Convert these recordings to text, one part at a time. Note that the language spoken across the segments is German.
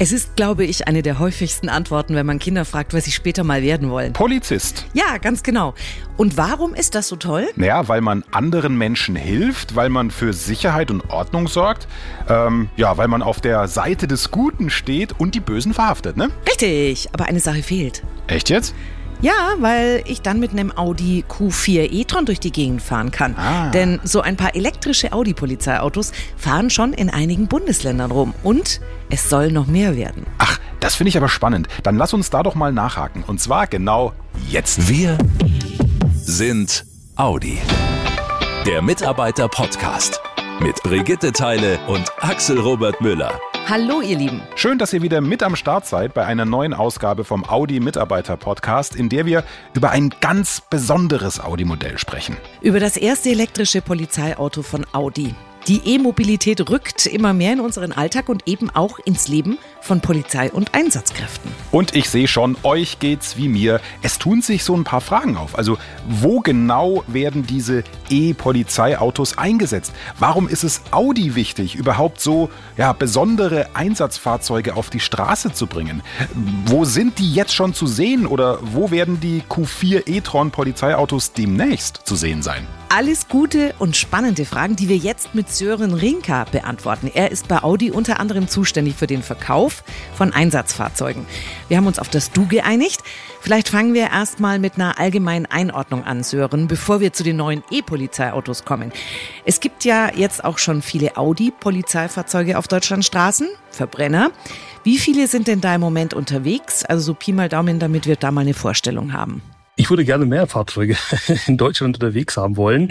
Es ist, glaube ich, eine der häufigsten Antworten, wenn man Kinder fragt, was sie später mal werden wollen. Polizist. Ja, ganz genau. Und warum ist das so toll? Naja, weil man anderen Menschen hilft, weil man für Sicherheit und Ordnung sorgt, ähm, ja, weil man auf der Seite des Guten steht und die Bösen verhaftet, ne? Richtig, aber eine Sache fehlt. Echt jetzt? Ja, weil ich dann mit einem Audi Q4 e-tron durch die Gegend fahren kann. Ah. Denn so ein paar elektrische Audi-Polizeiautos fahren schon in einigen Bundesländern rum. Und es soll noch mehr werden. Ach, das finde ich aber spannend. Dann lass uns da doch mal nachhaken. Und zwar genau jetzt. Wir sind Audi. Der Mitarbeiter-Podcast mit Brigitte Teile und Axel Robert Müller. Hallo, ihr Lieben. Schön, dass ihr wieder mit am Start seid bei einer neuen Ausgabe vom Audi Mitarbeiter Podcast, in der wir über ein ganz besonderes Audi-Modell sprechen. Über das erste elektrische Polizeiauto von Audi. Die E-Mobilität rückt immer mehr in unseren Alltag und eben auch ins Leben von Polizei und Einsatzkräften. Und ich sehe schon, euch geht's wie mir. Es tun sich so ein paar Fragen auf. Also, wo genau werden diese E-Polizeiautos eingesetzt? Warum ist es Audi wichtig, überhaupt so ja, besondere Einsatzfahrzeuge auf die Straße zu bringen? Wo sind die jetzt schon zu sehen oder wo werden die Q4 e-tron Polizeiautos demnächst zu sehen sein? Alles gute und spannende Fragen, die wir jetzt mit Sören Rinka beantworten. Er ist bei Audi unter anderem zuständig für den Verkauf von Einsatzfahrzeugen. Wir haben uns auf das Du geeinigt. Vielleicht fangen wir erstmal mit einer allgemeinen Einordnung an, Sören, bevor wir zu den neuen E-Polizeiautos kommen. Es gibt ja jetzt auch schon viele Audi-Polizeifahrzeuge auf Deutschlands Straßen, Verbrenner. Wie viele sind denn da im Moment unterwegs? Also so Pi mal Daumen, damit wir da mal eine Vorstellung haben. Ich würde gerne mehr Fahrzeuge in Deutschland unterwegs haben wollen.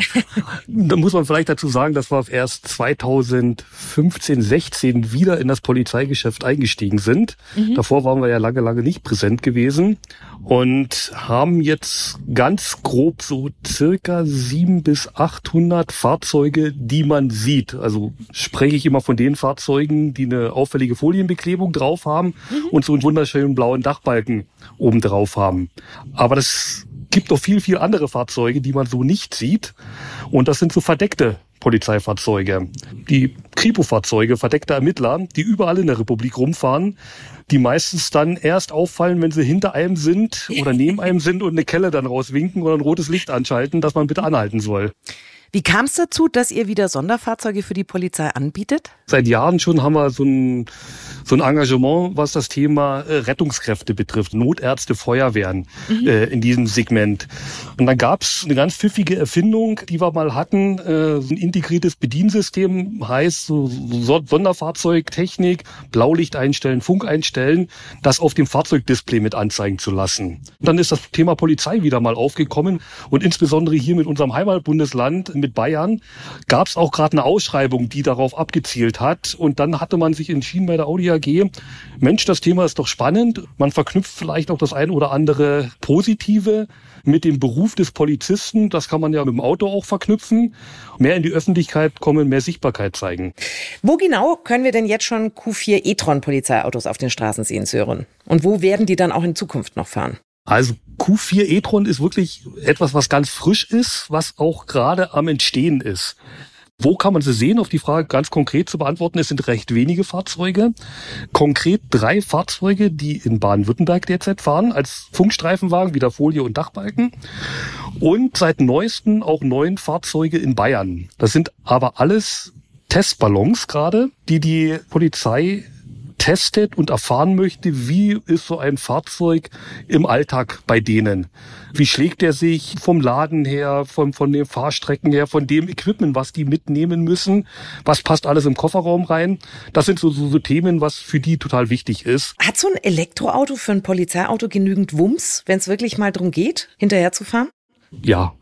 da muss man vielleicht dazu sagen, dass wir erst 2015, 16 wieder in das Polizeigeschäft eingestiegen sind. Mhm. Davor waren wir ja lange, lange nicht präsent gewesen und haben jetzt ganz grob so circa sieben bis 800 Fahrzeuge, die man sieht. Also spreche ich immer von den Fahrzeugen, die eine auffällige Folienbeklebung drauf haben mhm. und so einen wunderschönen blauen Dachbalken oben drauf haben. Aber das gibt doch viel, viel andere Fahrzeuge, die man so nicht sieht. Und das sind so verdeckte Polizeifahrzeuge. Die Kripo-Fahrzeuge, verdeckte Ermittler, die überall in der Republik rumfahren, die meistens dann erst auffallen, wenn sie hinter einem sind oder neben einem sind und eine Kelle dann rauswinken oder ein rotes Licht anschalten, dass man bitte anhalten soll. Wie kam es dazu, dass ihr wieder Sonderfahrzeuge für die Polizei anbietet? Seit Jahren schon haben wir so ein, so ein Engagement, was das Thema äh, Rettungskräfte betrifft, Notärzte, Feuerwehren mhm. äh, in diesem Segment. Und dann gab es eine ganz pfiffige Erfindung, die wir mal hatten, äh, so ein integriertes Bediensystem, heißt so, so Sonderfahrzeugtechnik, Blaulicht einstellen, Funk einstellen, das auf dem Fahrzeugdisplay mit anzeigen zu lassen. Und dann ist das Thema Polizei wieder mal aufgekommen und insbesondere hier mit unserem Heimatbundesland mit Bayern gab es auch gerade eine Ausschreibung, die darauf abgezielt hat. Und dann hatte man sich entschieden bei der Audi AG, Mensch, das Thema ist doch spannend. Man verknüpft vielleicht auch das ein oder andere Positive mit dem Beruf des Polizisten. Das kann man ja mit dem Auto auch verknüpfen. Mehr in die Öffentlichkeit kommen, mehr Sichtbarkeit zeigen. Wo genau können wir denn jetzt schon Q4 e-tron Polizeiautos auf den Straßen sehen, Sören? Und wo werden die dann auch in Zukunft noch fahren? Also Q4 e-tron ist wirklich etwas, was ganz frisch ist, was auch gerade am Entstehen ist. Wo kann man sie sehen? Auf die Frage ganz konkret zu beantworten. Es sind recht wenige Fahrzeuge. Konkret drei Fahrzeuge, die in Baden-Württemberg derzeit fahren, als Funkstreifenwagen, wieder Folie und Dachbalken. Und seit neuesten auch neun Fahrzeuge in Bayern. Das sind aber alles Testballons gerade, die die Polizei testet und erfahren möchte, wie ist so ein Fahrzeug im Alltag bei denen. Wie schlägt er sich vom Laden her, von, von den Fahrstrecken her, von dem Equipment, was die mitnehmen müssen? Was passt alles im Kofferraum rein? Das sind so, so, so Themen, was für die total wichtig ist. Hat so ein Elektroauto für ein Polizeiauto genügend Wumms, wenn es wirklich mal darum geht, hinterher zu fahren? Ja,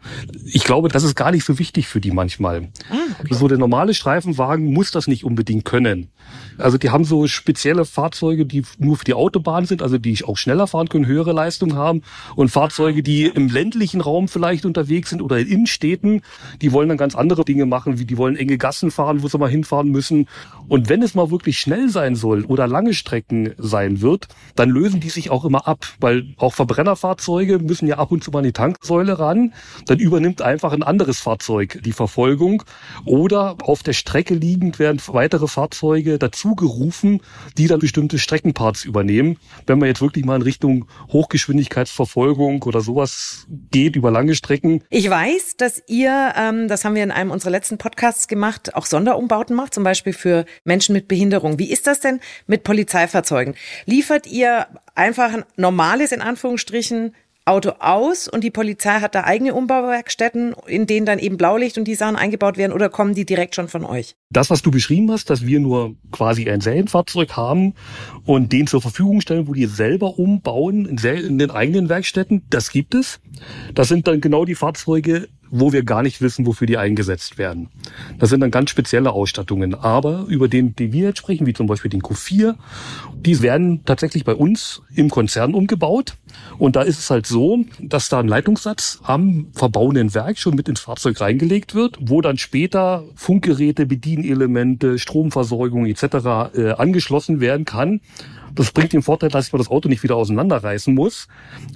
ich glaube, das ist gar nicht so wichtig für die manchmal. Ah, okay. So der normale Streifenwagen muss das nicht unbedingt können. Also die haben so spezielle Fahrzeuge, die nur für die Autobahn sind, also die auch schneller fahren können, höhere Leistung haben. Und Fahrzeuge, die im ländlichen Raum vielleicht unterwegs sind oder in Innenstädten, die wollen dann ganz andere Dinge machen, wie die wollen enge Gassen fahren, wo sie mal hinfahren müssen. Und wenn es mal wirklich schnell sein soll oder lange Strecken sein wird, dann lösen die sich auch immer ab, weil auch Verbrennerfahrzeuge müssen ja ab und zu mal in die Tanksäule ran dann übernimmt einfach ein anderes Fahrzeug die Verfolgung oder auf der Strecke liegend werden weitere Fahrzeuge dazugerufen, die dann bestimmte Streckenparts übernehmen. Wenn man jetzt wirklich mal in Richtung Hochgeschwindigkeitsverfolgung oder sowas geht über lange Strecken. Ich weiß, dass ihr, ähm, das haben wir in einem unserer letzten Podcasts gemacht, auch Sonderumbauten macht, zum Beispiel für Menschen mit Behinderung. Wie ist das denn mit Polizeifahrzeugen? Liefert ihr einfach ein normales, in Anführungsstrichen, Auto aus und die Polizei hat da eigene Umbauwerkstätten, in denen dann eben Blaulicht und die Sachen eingebaut werden oder kommen die direkt schon von euch? Das, was du beschrieben hast, dass wir nur quasi ein Serienfahrzeug haben und den zur Verfügung stellen, wo die selber umbauen in, in den eigenen Werkstätten, das gibt es. Das sind dann genau die Fahrzeuge, wo wir gar nicht wissen, wofür die eingesetzt werden. Das sind dann ganz spezielle Ausstattungen. Aber über den, die wir jetzt sprechen, wie zum Beispiel den Q4, die werden tatsächlich bei uns im Konzern umgebaut. Und da ist es halt so, dass da ein Leitungssatz am verbauenden Werk schon mit ins Fahrzeug reingelegt wird, wo dann später Funkgeräte, Bedienelemente, Stromversorgung etc. Äh, angeschlossen werden kann. Das bringt den Vorteil, dass man das Auto nicht wieder auseinanderreißen muss,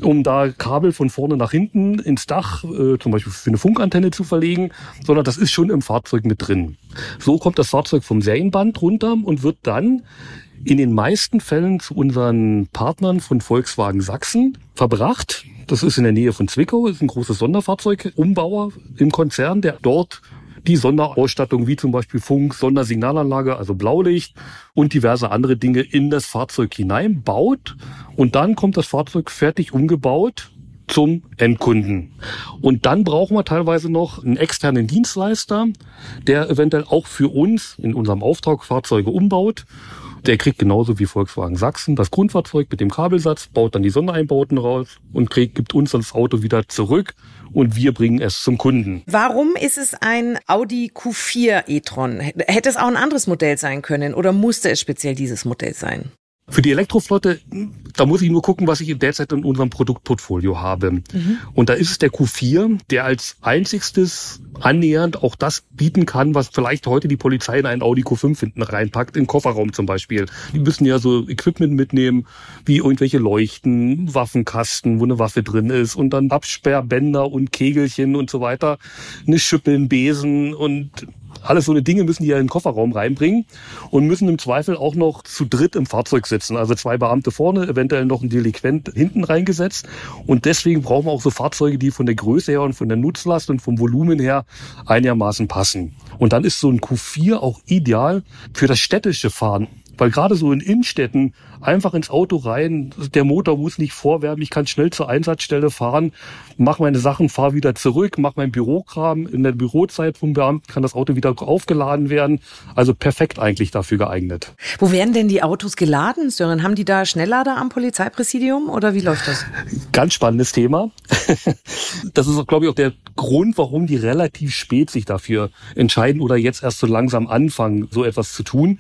um da Kabel von vorne nach hinten ins Dach, äh, zum Beispiel für eine Funkantenne zu verlegen, sondern das ist schon im Fahrzeug mit drin. So kommt das Fahrzeug vom Serienband runter und wird dann in den meisten Fällen zu unseren Partnern von Volkswagen Sachsen verbracht. Das ist in der Nähe von Zwickau, ist ein großes Sonderfahrzeugumbauer im Konzern, der dort die Sonderausstattung wie zum Beispiel Funk, Sondersignalanlage, also Blaulicht und diverse andere Dinge in das Fahrzeug hineinbaut. Und dann kommt das Fahrzeug fertig umgebaut zum Endkunden. Und dann brauchen wir teilweise noch einen externen Dienstleister, der eventuell auch für uns in unserem Auftrag Fahrzeuge umbaut. Der kriegt genauso wie Volkswagen Sachsen das Grundfahrzeug mit dem Kabelsatz, baut dann die Sondereinbauten raus und kriegt, gibt uns das Auto wieder zurück und wir bringen es zum Kunden. Warum ist es ein Audi Q4 e-tron? Hätte es auch ein anderes Modell sein können oder musste es speziell dieses Modell sein? Für die Elektroflotte, da muss ich nur gucken, was ich derzeit in unserem Produktportfolio habe. Mhm. Und da ist es der Q4, der als einzigstes annähernd auch das bieten kann, was vielleicht heute die Polizei in einen Audi Q5 hinten reinpackt, im Kofferraum zum Beispiel. Die müssen ja so Equipment mitnehmen, wie irgendwelche Leuchten, Waffenkasten, wo eine Waffe drin ist und dann Absperrbänder und Kegelchen und so weiter, eine Schippe, ein Besen und alles so eine Dinge müssen die ja in den Kofferraum reinbringen und müssen im Zweifel auch noch zu dritt im Fahrzeug sitzen. Also zwei Beamte vorne, eventuell noch ein Delinquent hinten reingesetzt. Und deswegen brauchen wir auch so Fahrzeuge, die von der Größe her und von der Nutzlast und vom Volumen her einigermaßen passen. Und dann ist so ein Q4 auch ideal für das städtische Fahren. Weil gerade so in Innenstädten einfach ins Auto rein, der Motor muss nicht vorwärmen, ich kann schnell zur Einsatzstelle fahren, mach meine Sachen, fahr wieder zurück, mach mein Bürokram. In der Bürozeit vom Beamten kann das Auto wieder aufgeladen werden. Also perfekt eigentlich dafür geeignet. Wo werden denn die Autos geladen, Sören? Haben die da Schnelllader am Polizeipräsidium oder wie läuft das? Ganz spannendes Thema. Das ist, glaube ich, auch der Grund, warum die relativ spät sich dafür entscheiden oder jetzt erst so langsam anfangen, so etwas zu tun.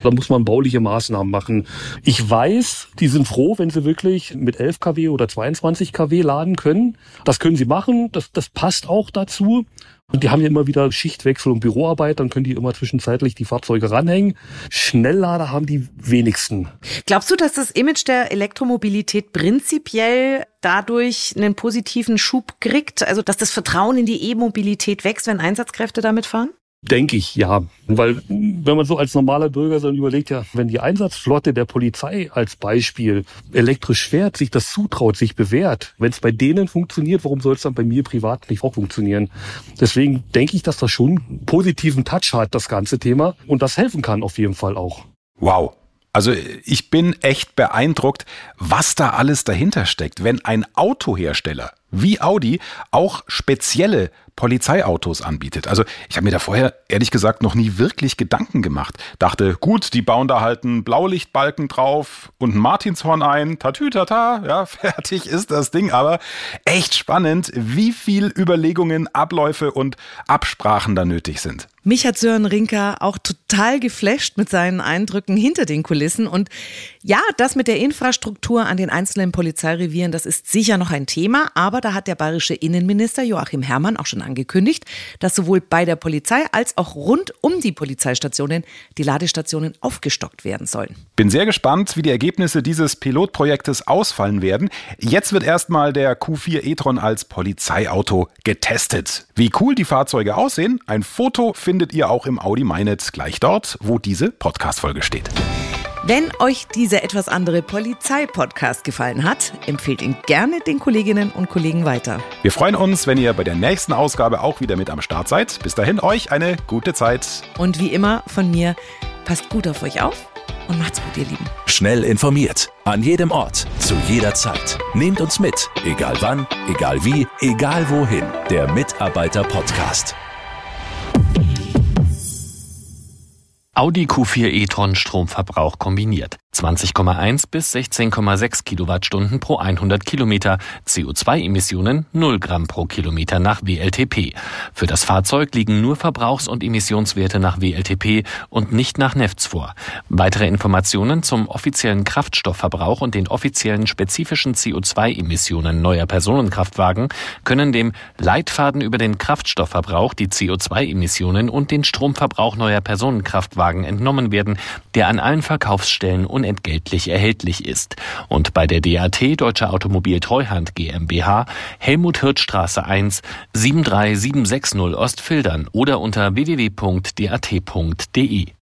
Da muss man bauliche Maßnahmen machen. Ich weiß, die sind froh, wenn sie wirklich mit 11 kW oder 22 kW laden können. Das können sie machen. Das, das passt auch dazu. Und die haben ja immer wieder Schichtwechsel und Büroarbeit, dann können die immer zwischenzeitlich die Fahrzeuge ranhängen. Schnelllader haben die wenigsten. Glaubst du, dass das Image der Elektromobilität prinzipiell dadurch einen positiven Schub kriegt? Also, dass das Vertrauen in die E-Mobilität wächst, wenn Einsatzkräfte damit fahren? Denke ich, ja. Weil wenn man so als normaler Bürger so überlegt, ja, wenn die Einsatzflotte der Polizei als Beispiel elektrisch fährt, sich das zutraut, sich bewährt, wenn es bei denen funktioniert, warum soll es dann bei mir privat nicht auch funktionieren? Deswegen denke ich, dass das schon einen positiven Touch hat, das ganze Thema. Und das helfen kann auf jeden Fall auch. Wow. Also ich bin echt beeindruckt, was da alles dahinter steckt. Wenn ein Autohersteller wie Audi auch spezielle Polizeiautos anbietet. Also ich habe mir da vorher ehrlich gesagt noch nie wirklich Gedanken gemacht. Dachte, gut, die bauen da halt einen Blaulichtbalken drauf und ein Martinshorn ein, tatütata, ja, fertig ist das Ding. Aber echt spannend, wie viel Überlegungen, Abläufe und Absprachen da nötig sind. Mich hat Sören Rinker auch total geflasht mit seinen Eindrücken hinter den Kulissen. Und ja, das mit der Infrastruktur an den einzelnen Polizeirevieren, das ist sicher noch ein Thema, aber Aber da hat der bayerische Innenminister Joachim Herrmann auch schon angekündigt, dass sowohl bei der Polizei als auch rund um die Polizeistationen die Ladestationen aufgestockt werden sollen. Bin sehr gespannt, wie die Ergebnisse dieses Pilotprojektes ausfallen werden. Jetzt wird erstmal der Q4 e-tron als Polizeiauto getestet. Wie cool die Fahrzeuge aussehen, ein Foto findet ihr auch im Audi MyNet gleich dort, wo diese Podcast-Folge steht. Wenn euch dieser etwas andere Polizei-Podcast gefallen hat, empfehlt ihn gerne den Kolleginnen und Kollegen weiter. Wir freuen uns, wenn ihr bei der nächsten Ausgabe auch wieder mit am Start seid. Bis dahin euch eine gute Zeit. Und wie immer von mir, passt gut auf euch auf und macht's gut, ihr Lieben. Schnell informiert, an jedem Ort, zu jeder Zeit. Nehmt uns mit, egal wann, egal wie, egal wohin. Der Mitarbeiter-Podcast. Audi Q4 e-tron Stromverbrauch kombiniert. 20,1 bis 16,6 Kilowattstunden pro 100 Kilometer, CO2-Emissionen 0 Gramm pro Kilometer nach WLTP. Für das Fahrzeug liegen nur Verbrauchs- und Emissionswerte nach WLTP und nicht nach NEFTS vor. Weitere Informationen zum offiziellen Kraftstoffverbrauch und den offiziellen spezifischen CO2-Emissionen neuer Personenkraftwagen können dem Leitfaden über den Kraftstoffverbrauch, die CO2-Emissionen und den Stromverbrauch neuer Personenkraftwagen entnommen werden, der an allen Verkaufsstellen unentgeltlich erhältlich ist. Und bei der DAT Deutsche Automobil Treuhand GmbH Helmut Hirtstraße 1 73760 Ostfildern oder unter www.dat.de.